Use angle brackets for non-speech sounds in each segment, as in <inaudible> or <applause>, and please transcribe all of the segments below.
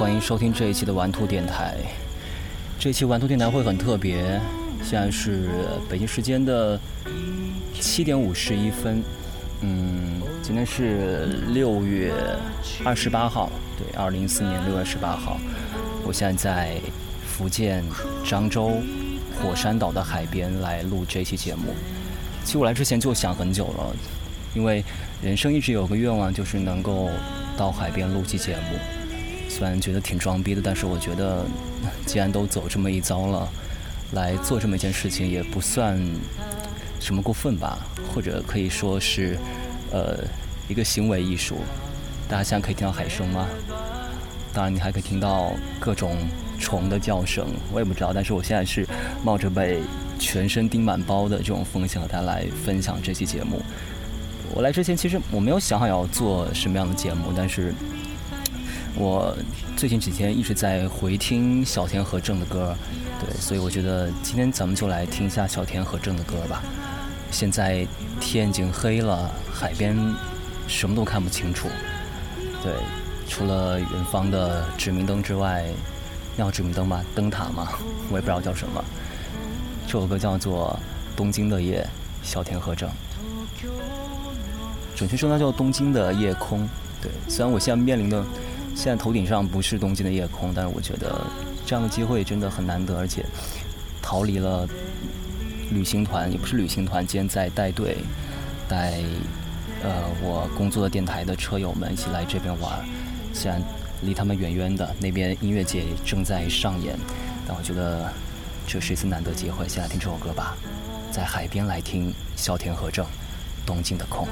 欢迎收听这一期的玩兔电台。这期玩兔电台会很特别，现在是北京时间的七点五十一分。嗯，今天是六月二十八号，对，二零一四年六月十八号。我现在在福建漳州火山岛的海边来录这期节目。其实我来之前就想很久了，因为人生一直有个愿望，就是能够到海边录期节目。虽然觉得挺装逼的，但是我觉得，既然都走这么一遭了，来做这么一件事情也不算什么过分吧，或者可以说是，呃，一个行为艺术。大家现在可以听到海声吗？当然，你还可以听到各种虫的叫声，我也不知道。但是我现在是冒着被全身叮满包的这种风险和大家来分享这期节目。我来之前其实我没有想好要做什么样的节目，但是。我最近几天一直在回听小田和正的歌，对，所以我觉得今天咱们就来听一下小田和正的歌吧。现在天已经黑了，海边什么都看不清楚，对，除了远方的指明灯之外，叫指明灯吧，灯塔嘛？我也不知道叫什么。这首歌叫做《东京的夜》，小田和正。准确说，它叫《东京的夜空》。对，虽然我现在面临的。现在头顶上不是东京的夜空，但是我觉得这样的机会真的很难得，而且逃离了旅行团，也不是旅行团，今天在带队带呃我工作的电台的车友们一起来这边玩，虽然离他们远远的，那边音乐节正在上演，但我觉得这是一次难得机会，先来听这首歌吧，在海边来听小田和正《东京的空》。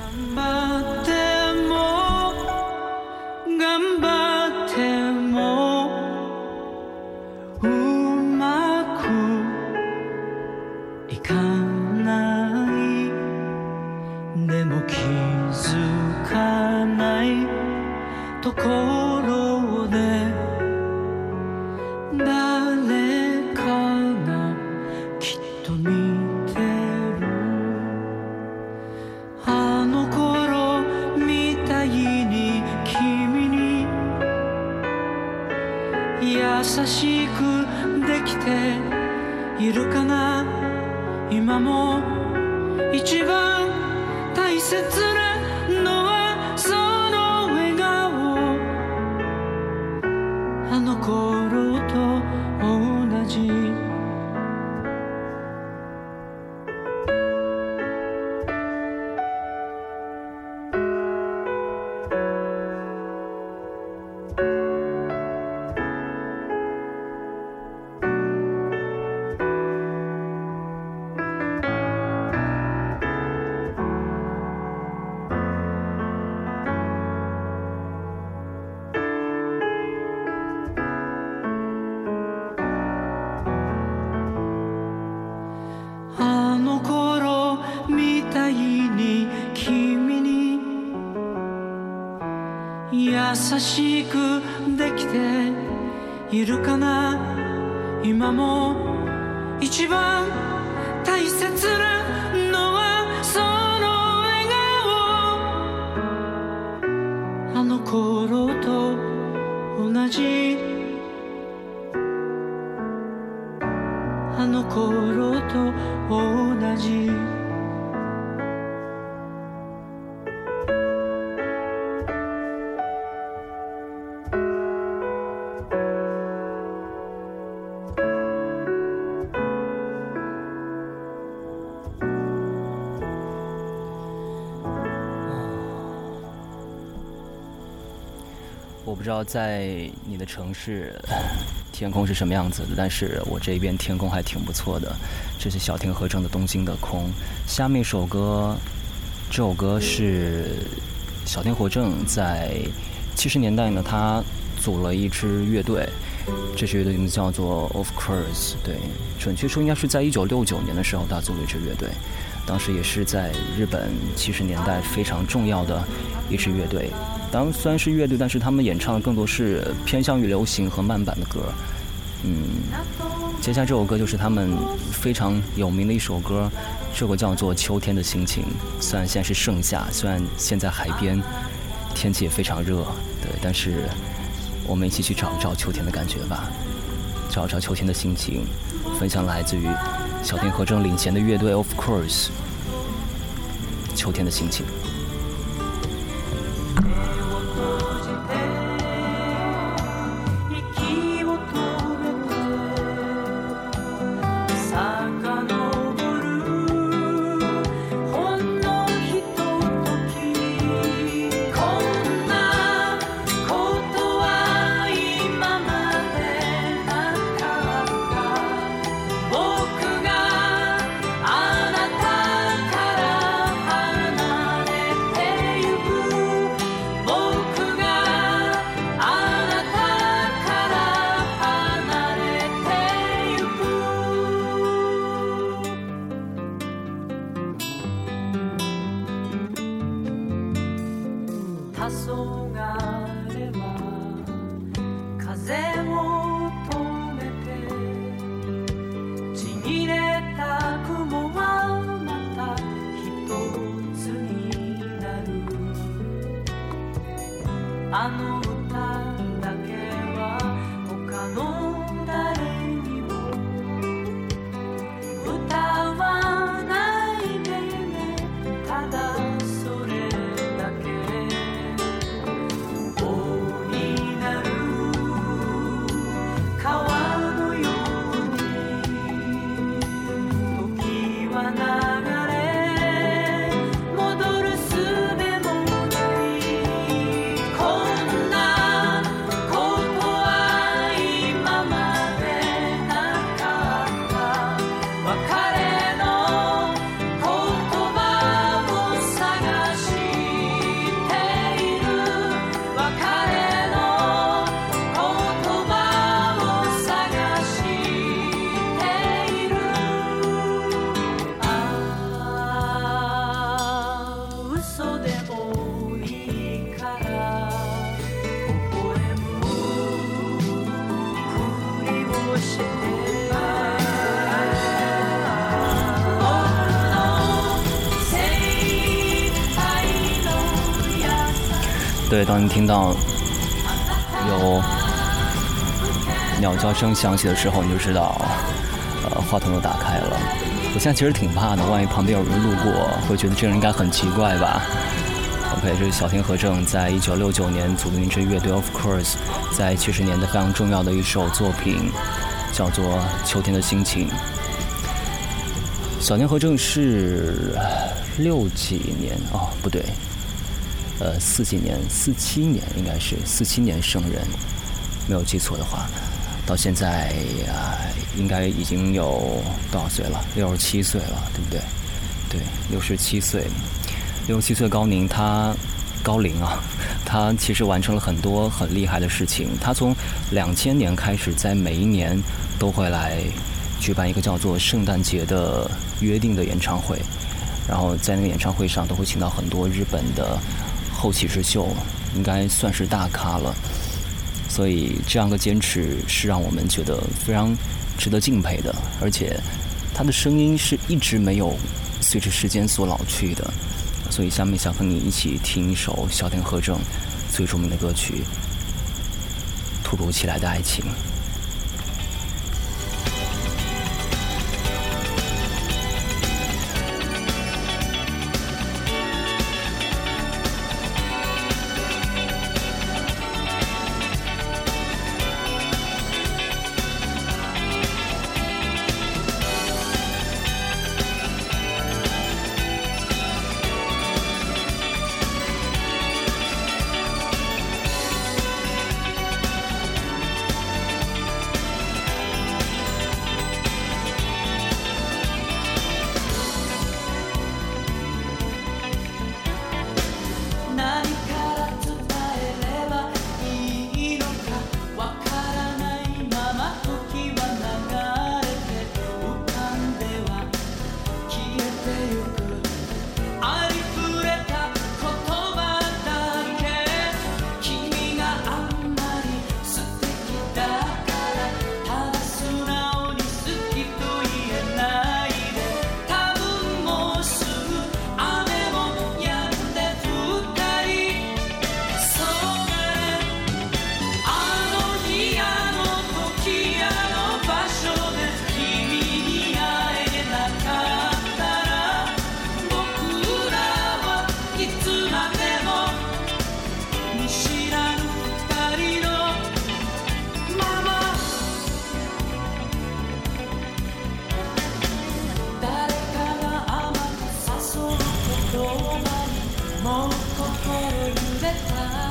とこしくできているかな？今も一番大切な知道在你的城市 <sighs> 天空是什么样子的，但是我这边天空还挺不错的。这是小田和正的《东京的空》。下面一首歌，这首歌是小田和正在七十年代呢，他组了一支乐队，这支乐队名字叫做 Of Course。对，准确说应该是在一九六九年的时候，他组了一支乐队。当时也是在日本七十年代非常重要的一支乐队。当然虽然是乐队，但是他们演唱的更多是偏向于流行和慢板的歌。嗯，接下来这首歌就是他们非常有名的一首歌，这个叫做《秋天的心情》。虽然现在是盛夏，虽然现在海边天气也非常热，对，但是我们一起去找一找秋天的感觉吧，找一找秋天的心情。分享来自于小田和正领衔的乐队 Of Course，秋天的心情。对，当你听到有鸟叫声响起的时候，你就知道，呃，话筒又打开了。我现在其实挺怕的，万一旁边有人路过，会觉得这人应该很奇怪吧？OK，这是小田和正在一九六九年组的一支乐队 Of Course，在七十年代非常重要的一首作品，叫做《秋天的心情》。小天和正是六几年哦，不对。呃，四几年，四七年应该是四七年生人，没有记错的话，到现在啊，应该已经有多少岁了？六十七岁了，对不对？对，六十七岁，六十七岁高龄，他高龄啊，他其实完成了很多很厉害的事情。他从两千年开始，在每一年都会来举办一个叫做圣诞节的约定的演唱会，然后在那个演唱会上都会请到很多日本的。后起之秀应该算是大咖了，所以这样的坚持是让我们觉得非常值得敬佩的。而且他的声音是一直没有随着时间所老去的。所以下面想和你一起听一首小田和正最著名的歌曲《突如其来的爱情》。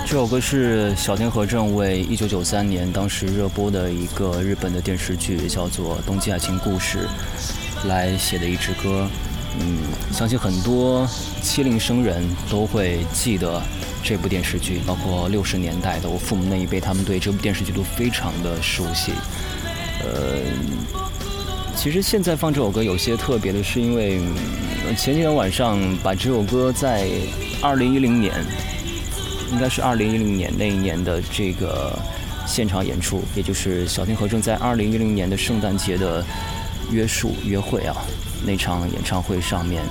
这首歌是小田和正为1993年当时热播的一个日本的电视剧，叫做《冬季爱情故事》来写的一支歌。嗯，相信很多七零生人都会记得这部电视剧，包括六十年代的我父母那一辈，他们对这部电视剧都非常的熟悉。呃，其实现在放这首歌有些特别的是，因为前几天晚上把这首歌在2010年。应该是二零一零年那一年的这个现场演出，也就是小田和正在二零一零年的圣诞节的约束约会啊那场演唱会上面，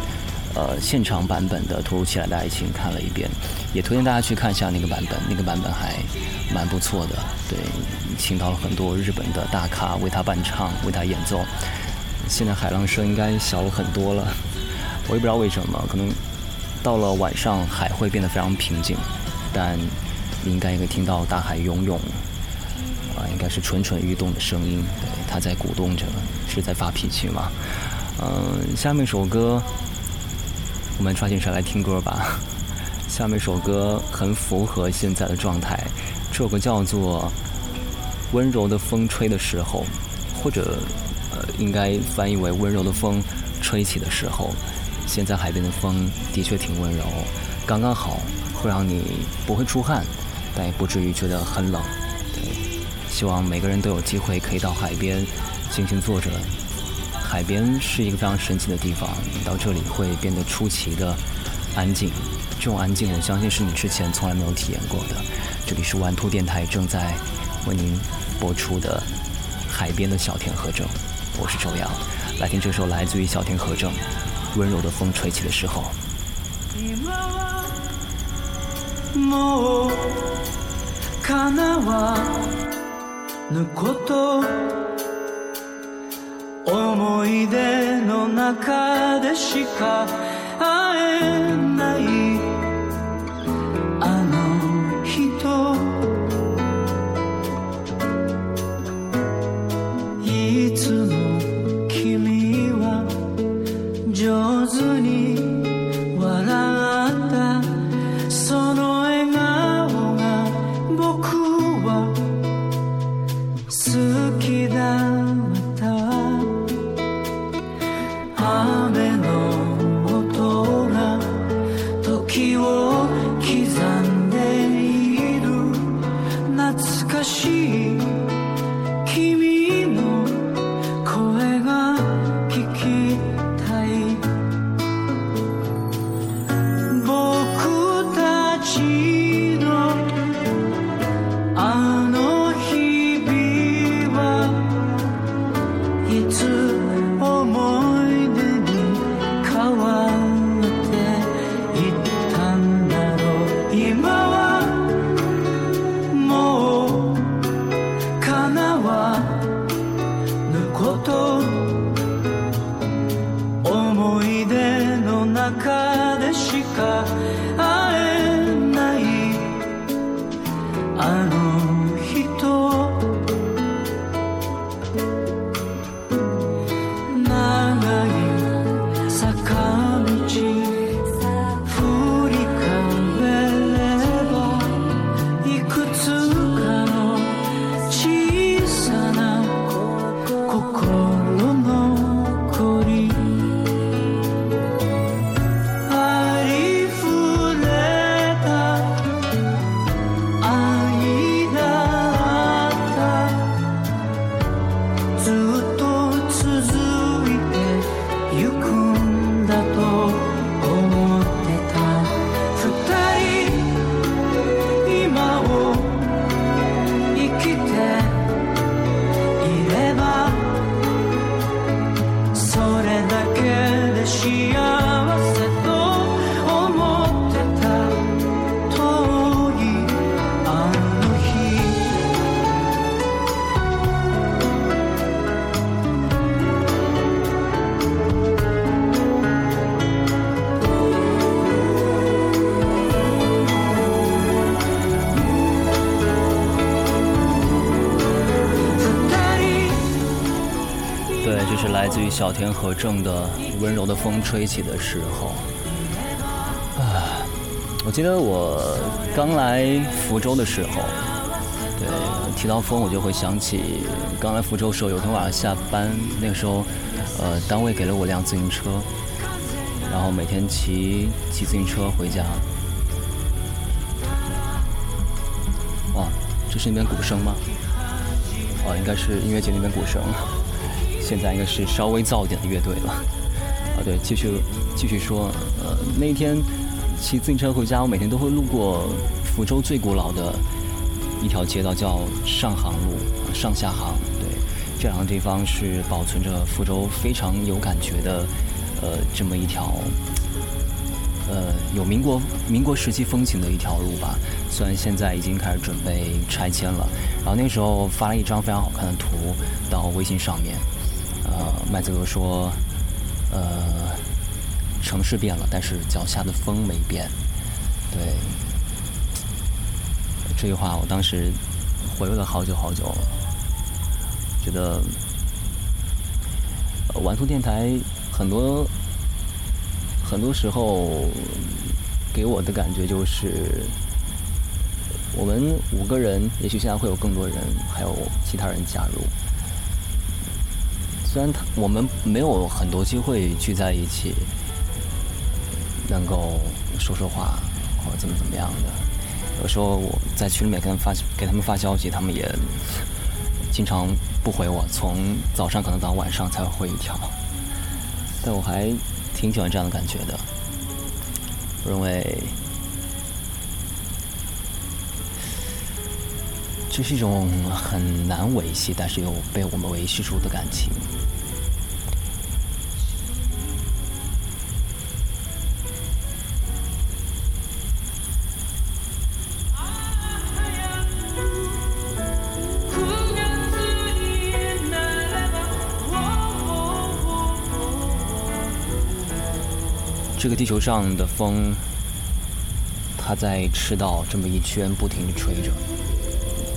呃现场版本的《突如其来的爱情》看了一遍，也推荐大家去看一下那个版本，那个版本还蛮不错的。对，请到了很多日本的大咖为他伴唱，为他演奏。现在海浪声应该小了很多了，我也不知道为什么，可能到了晚上海会变得非常平静。但你应该也可以听到大海涌涌，啊，应该是蠢蠢欲动的声音。对，它在鼓动着，是在发脾气吗？嗯，下面一首歌，我们抓紧时间来听歌吧。下面一首歌很符合现在的状态，这首歌叫做《温柔的风吹的时候》，或者呃，应该翻译为《温柔的风吹起的时候》。现在海边的风的确挺温柔，刚刚好。会让你不会出汗，但也不至于觉得很冷。对，希望每个人都有机会可以到海边静静坐着。海边是一个非常神奇的地方，你到这里会变得出奇的安静。这种安静，我相信是你之前从来没有体验过的。这里是玩兔电台正在为您播出的海边的小田和正，我是周洋，来听这首来自于小田和正《温柔的风吹起的时候》。もう叶わぬこと思い出の中でしか会えない。自于小田和正的《温柔的风吹起的时候》。啊，我记得我刚来福州的时候，对，提到风我就会想起刚来福州的时候，有天晚上下班，那个时候，呃，单位给了我辆自行车，然后每天骑骑自行车回家。哇，这是那边鼓声吗？哦，应该是音乐节那边鼓声。现在应该是稍微燥一点的乐队了。啊，对，继续继续说，呃，那一天骑自行车回家，我每天都会路过福州最古老的一条街道，叫上杭路，上下杭。对，这两个地方是保存着福州非常有感觉的，呃，这么一条，呃，有民国民国时期风情的一条路吧。虽然现在已经开始准备拆迁了，然后那时候发了一张非常好看的图到微信上面。呃，麦子哥说，呃，城市变了，但是脚下的风没变。对，这句话我当时回味了好久好久，觉得玩兔电台很多很多时候给我的感觉就是，我们五个人，也许现在会有更多人，还有其他人加入。虽然他我们没有很多机会聚在一起，能够说说话或者怎么怎么样的，有时候我在群里面跟发给他们发消息，他们也经常不回我，从早上可能到晚上才会回一条。但我还挺喜欢这样的感觉的，我认为这是一种很难维系，但是又被我们维系住的感情。这个地球上的风，它在赤道这么一圈不停的吹着，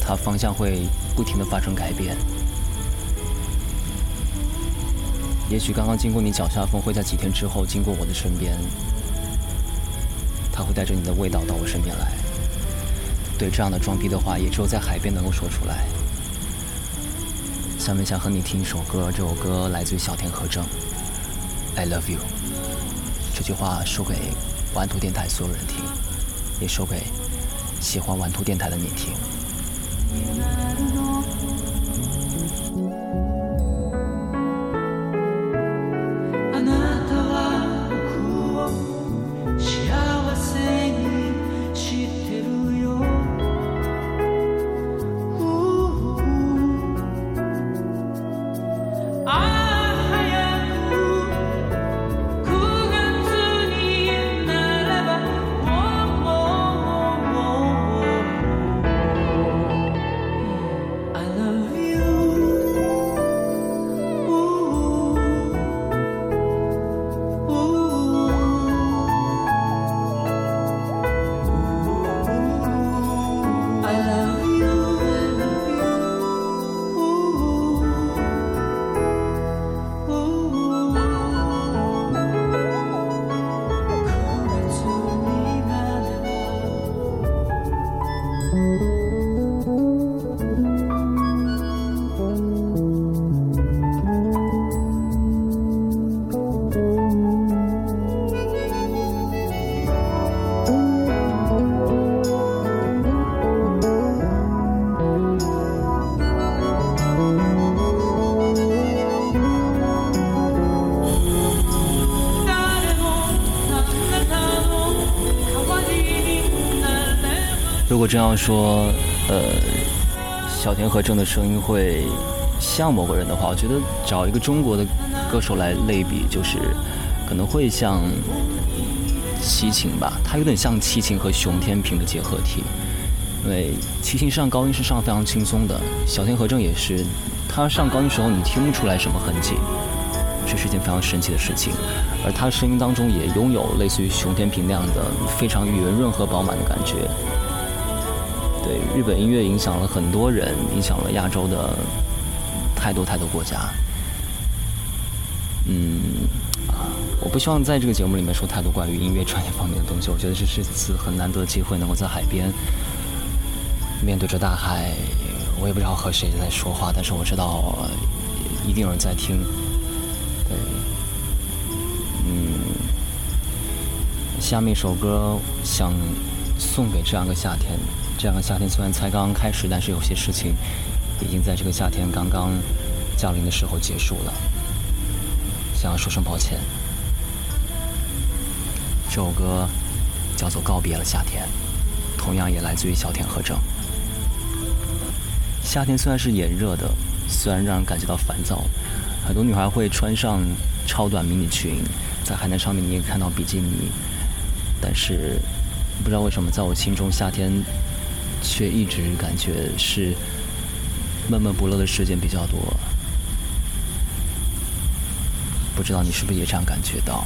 它方向会不停的发生改变。也许刚刚经过你脚下风，会在几天之后经过我的身边，它会带着你的味道到我身边来。对这样的装逼的话，也只有在海边能够说出来。下面想和你听一首歌，这首歌来自于小田和正，《I Love You》。这句话说给玩图电台所有人听，也说给喜欢玩图电台的你听。Mm-hmm. 如果这样说，呃，小田和正的声音会像某个人的话，我觉得找一个中国的歌手来类比，就是可能会像齐秦吧，他有点像齐秦和熊天平的结合体。因为齐秦上高音是上非常轻松的，小田和正也是，他上高音时候你听不出来什么痕迹，这是一件非常神奇的事情。而他声音当中也拥有类似于熊天平那样的非常圆润和饱满的感觉。日本音乐影响了很多人，影响了亚洲的太多太多国家。嗯，我不希望在这个节目里面说太多关于音乐专业方面的东西。我觉得这是一次很难得机会，能够在海边面对着大海。我也不知道和谁在说话，但是我知道一定有人在听。对，嗯，下面一首歌想送给这样一个夏天。这样的夏天虽然才刚刚开始，但是有些事情已经在这个夏天刚刚降临的时候结束了。想要说声抱歉。这首歌叫做《告别了夏天》，同样也来自于小田和正。夏天虽然是炎热的，虽然让人感觉到烦躁，很多女孩会穿上超短迷你裙，在海滩上面你也看到比基尼，但是不知道为什么，在我心中夏天却一直感觉是闷闷不乐的时间比较多。不知道你是不是也这样感觉到？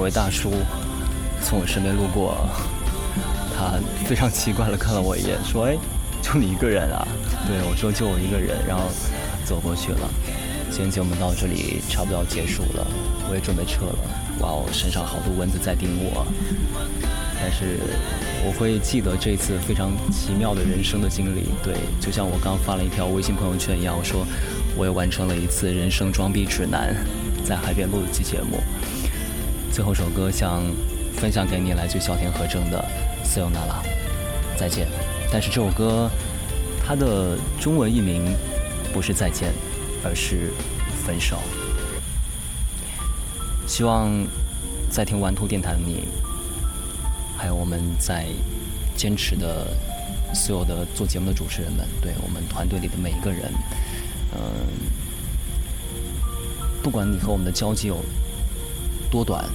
有位大叔从我身边路过，他非常奇怪的看了我一眼，说：“哎，就你一个人啊？”对我说：“就我一个人。”然后走过去了。今天节目到这里差不多要结束了，我也准备撤了。哇哦，身上好多蚊子在叮我，但是我会记得这次非常奇妙的人生的经历。对，就像我刚发了一条微信朋友圈一样，我说我也完成了一次人生装逼指南，在海边录一期节目。最后首歌想分享给你，来自小田和正的《塞尤那拉》，再见。但是这首歌它的中文译名不是再见，而是分手。希望在听玩兔电台的你，还有我们在坚持的所有的做节目的主持人们，对我们团队里的每一个人，嗯、不管你和我们的交集有多短，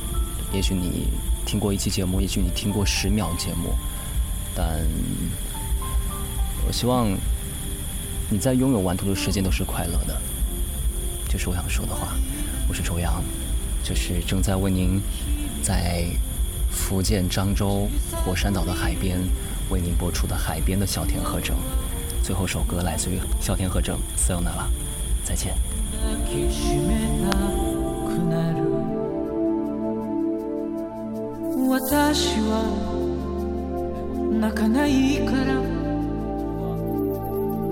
也许你听过一期节目，也许你听过十秒节目，但 我希望你在拥有玩兔的时间都是快乐的，这是我想说的话。我是周洋，这是正在为您在福建漳州火山岛的海边为您播出的海边的小田和正。最后首歌来自于小田和正，《さよなら》，再见。 私は泣かないから。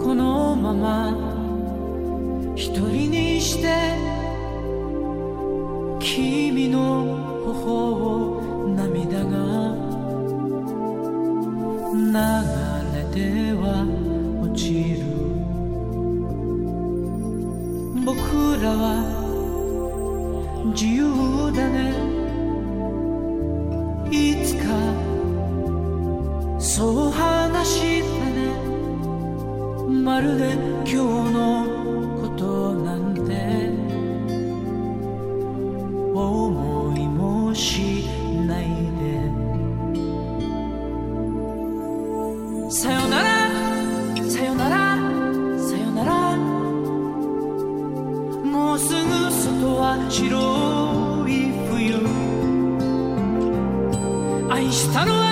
このまま一人にして君の頬を涙が流れては落ちる。僕らは自由だね。したね。まるで今日のことなんて。思いもしないで。さよなら。さよなら。さよなら。もうすぐ外は白い冬。愛したの